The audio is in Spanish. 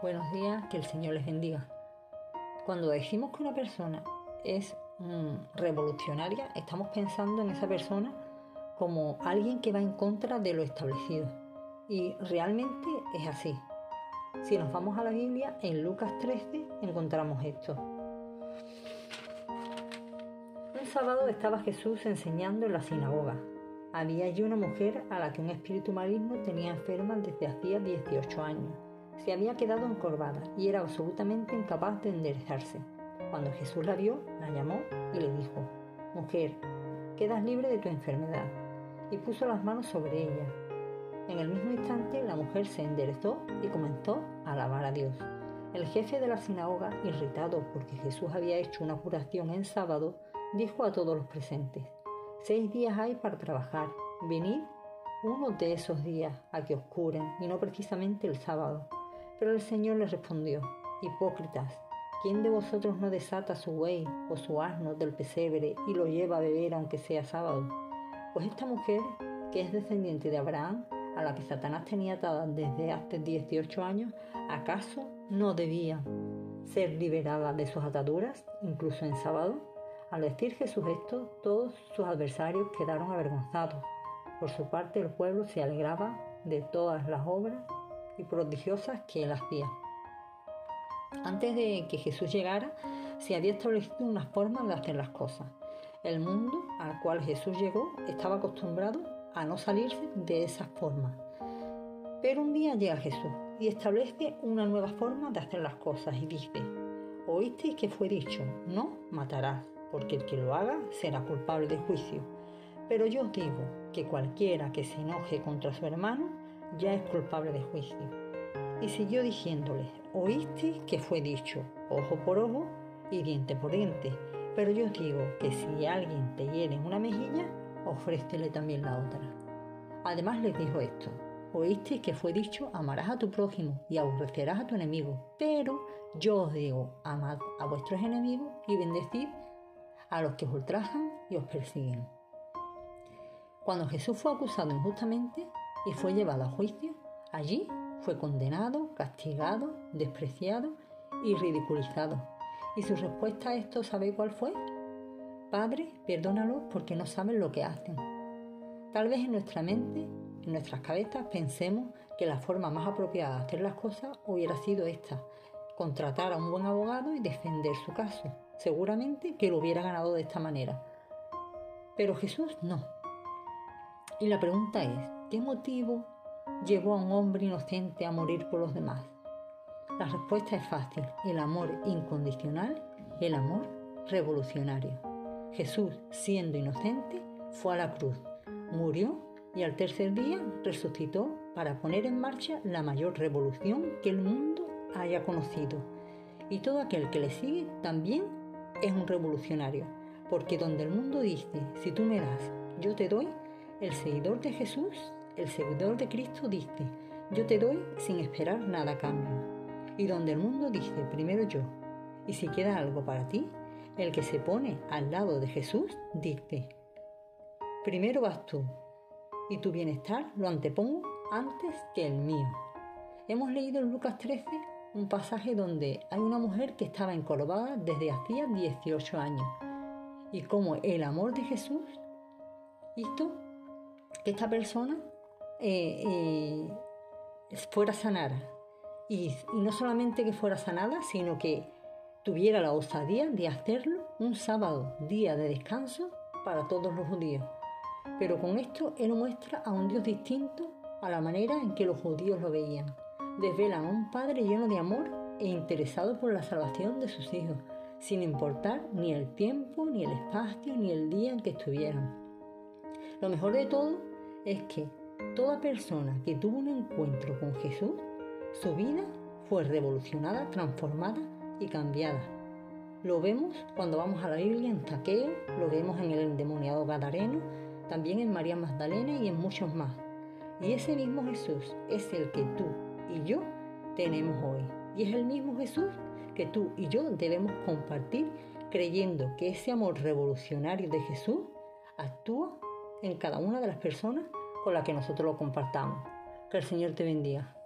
Buenos días, que el Señor les bendiga. Cuando decimos que una persona es mm, revolucionaria, estamos pensando en esa persona como alguien que va en contra de lo establecido. Y realmente es así. Si nos vamos a la Biblia, en Lucas 13 encontramos esto. Un sábado estaba Jesús enseñando en la sinagoga. Había allí una mujer a la que un espíritu maligno tenía enferma desde hacía 18 años se había quedado encorvada y era absolutamente incapaz de enderezarse. Cuando Jesús la vio, la llamó y le dijo, Mujer, quedas libre de tu enfermedad. Y puso las manos sobre ella. En el mismo instante la mujer se enderezó y comenzó a alabar a Dios. El jefe de la sinagoga, irritado porque Jesús había hecho una curación en sábado, dijo a todos los presentes, Seis días hay para trabajar, venid uno de esos días a que os curen y no precisamente el sábado pero el Señor le respondió, Hipócritas, ¿quién de vosotros no desata su buey o su asno del pesebre y lo lleva a beber aunque sea sábado? Pues esta mujer, que es descendiente de Abraham, a la que Satanás tenía atada desde hace 18 años, ¿acaso no debía ser liberada de sus ataduras, incluso en sábado? Al decir Jesús esto, todos sus adversarios quedaron avergonzados. Por su parte, el pueblo se alegraba de todas las obras y prodigiosas que él hacía. Antes de que Jesús llegara, se había establecido una forma de hacer las cosas. El mundo al cual Jesús llegó estaba acostumbrado a no salirse de esa forma. Pero un día llega Jesús y establece una nueva forma de hacer las cosas y dice, oísteis que fue dicho, no matarás, porque el que lo haga será culpable de juicio. Pero yo os digo que cualquiera que se enoje contra su hermano ya es culpable de juicio. Y siguió diciéndole, oíste que fue dicho, ojo por ojo y diente por diente, pero yo os digo que si alguien te hiere en una mejilla, ofrécele también la otra. Además les dijo esto, oíste que fue dicho, amarás a tu prójimo y aborrecerás a tu enemigo, pero yo os digo, amad a vuestros enemigos y bendecid a los que os ultrajan y os persiguen. Cuando Jesús fue acusado injustamente, y fue llevado a juicio. Allí fue condenado, castigado, despreciado y ridiculizado. Y su respuesta a esto, ¿sabe cuál fue? Padre, perdónalos porque no saben lo que hacen. Tal vez en nuestra mente, en nuestras cabezas, pensemos que la forma más apropiada de hacer las cosas hubiera sido esta, contratar a un buen abogado y defender su caso. Seguramente que lo hubiera ganado de esta manera. Pero Jesús no. Y la pregunta es, ¿qué motivo llevó a un hombre inocente a morir por los demás? La respuesta es fácil, el amor incondicional el amor revolucionario. Jesús, siendo inocente, fue a la cruz, murió y al tercer día resucitó para poner en marcha la mayor revolución que el mundo haya conocido. Y todo aquel que le sigue también es un revolucionario, porque donde el mundo dice, si tú me das, yo te doy, el seguidor de Jesús, el seguidor de Cristo dice, yo te doy sin esperar nada a cambio. Y donde el mundo dice, primero yo, y si queda algo para ti, el que se pone al lado de Jesús dice, primero vas tú, y tu bienestar lo antepongo antes que el mío. Hemos leído en Lucas 13 un pasaje donde hay una mujer que estaba encorvada desde hacía 18 años y como el amor de Jesús hizo que esta persona eh, eh, fuera sanada. Y, y no solamente que fuera sanada, sino que tuviera la osadía de hacerlo un sábado, día de descanso para todos los judíos. Pero con esto él muestra a un Dios distinto a la manera en que los judíos lo veían. Desvelan a un Padre lleno de amor e interesado por la salvación de sus hijos, sin importar ni el tiempo, ni el espacio, ni el día en que estuvieran. Lo mejor de todo es que toda persona que tuvo un encuentro con Jesús, su vida fue revolucionada, transformada y cambiada. Lo vemos cuando vamos a la Biblia en Taqueo, lo vemos en el endemoniado Gadareno, también en María Magdalena y en muchos más. Y ese mismo Jesús es el que tú y yo tenemos hoy. Y es el mismo Jesús que tú y yo debemos compartir creyendo que ese amor revolucionario de Jesús actúa en cada una de las personas las que nosotros lo compartamos. Que el Señor te bendiga.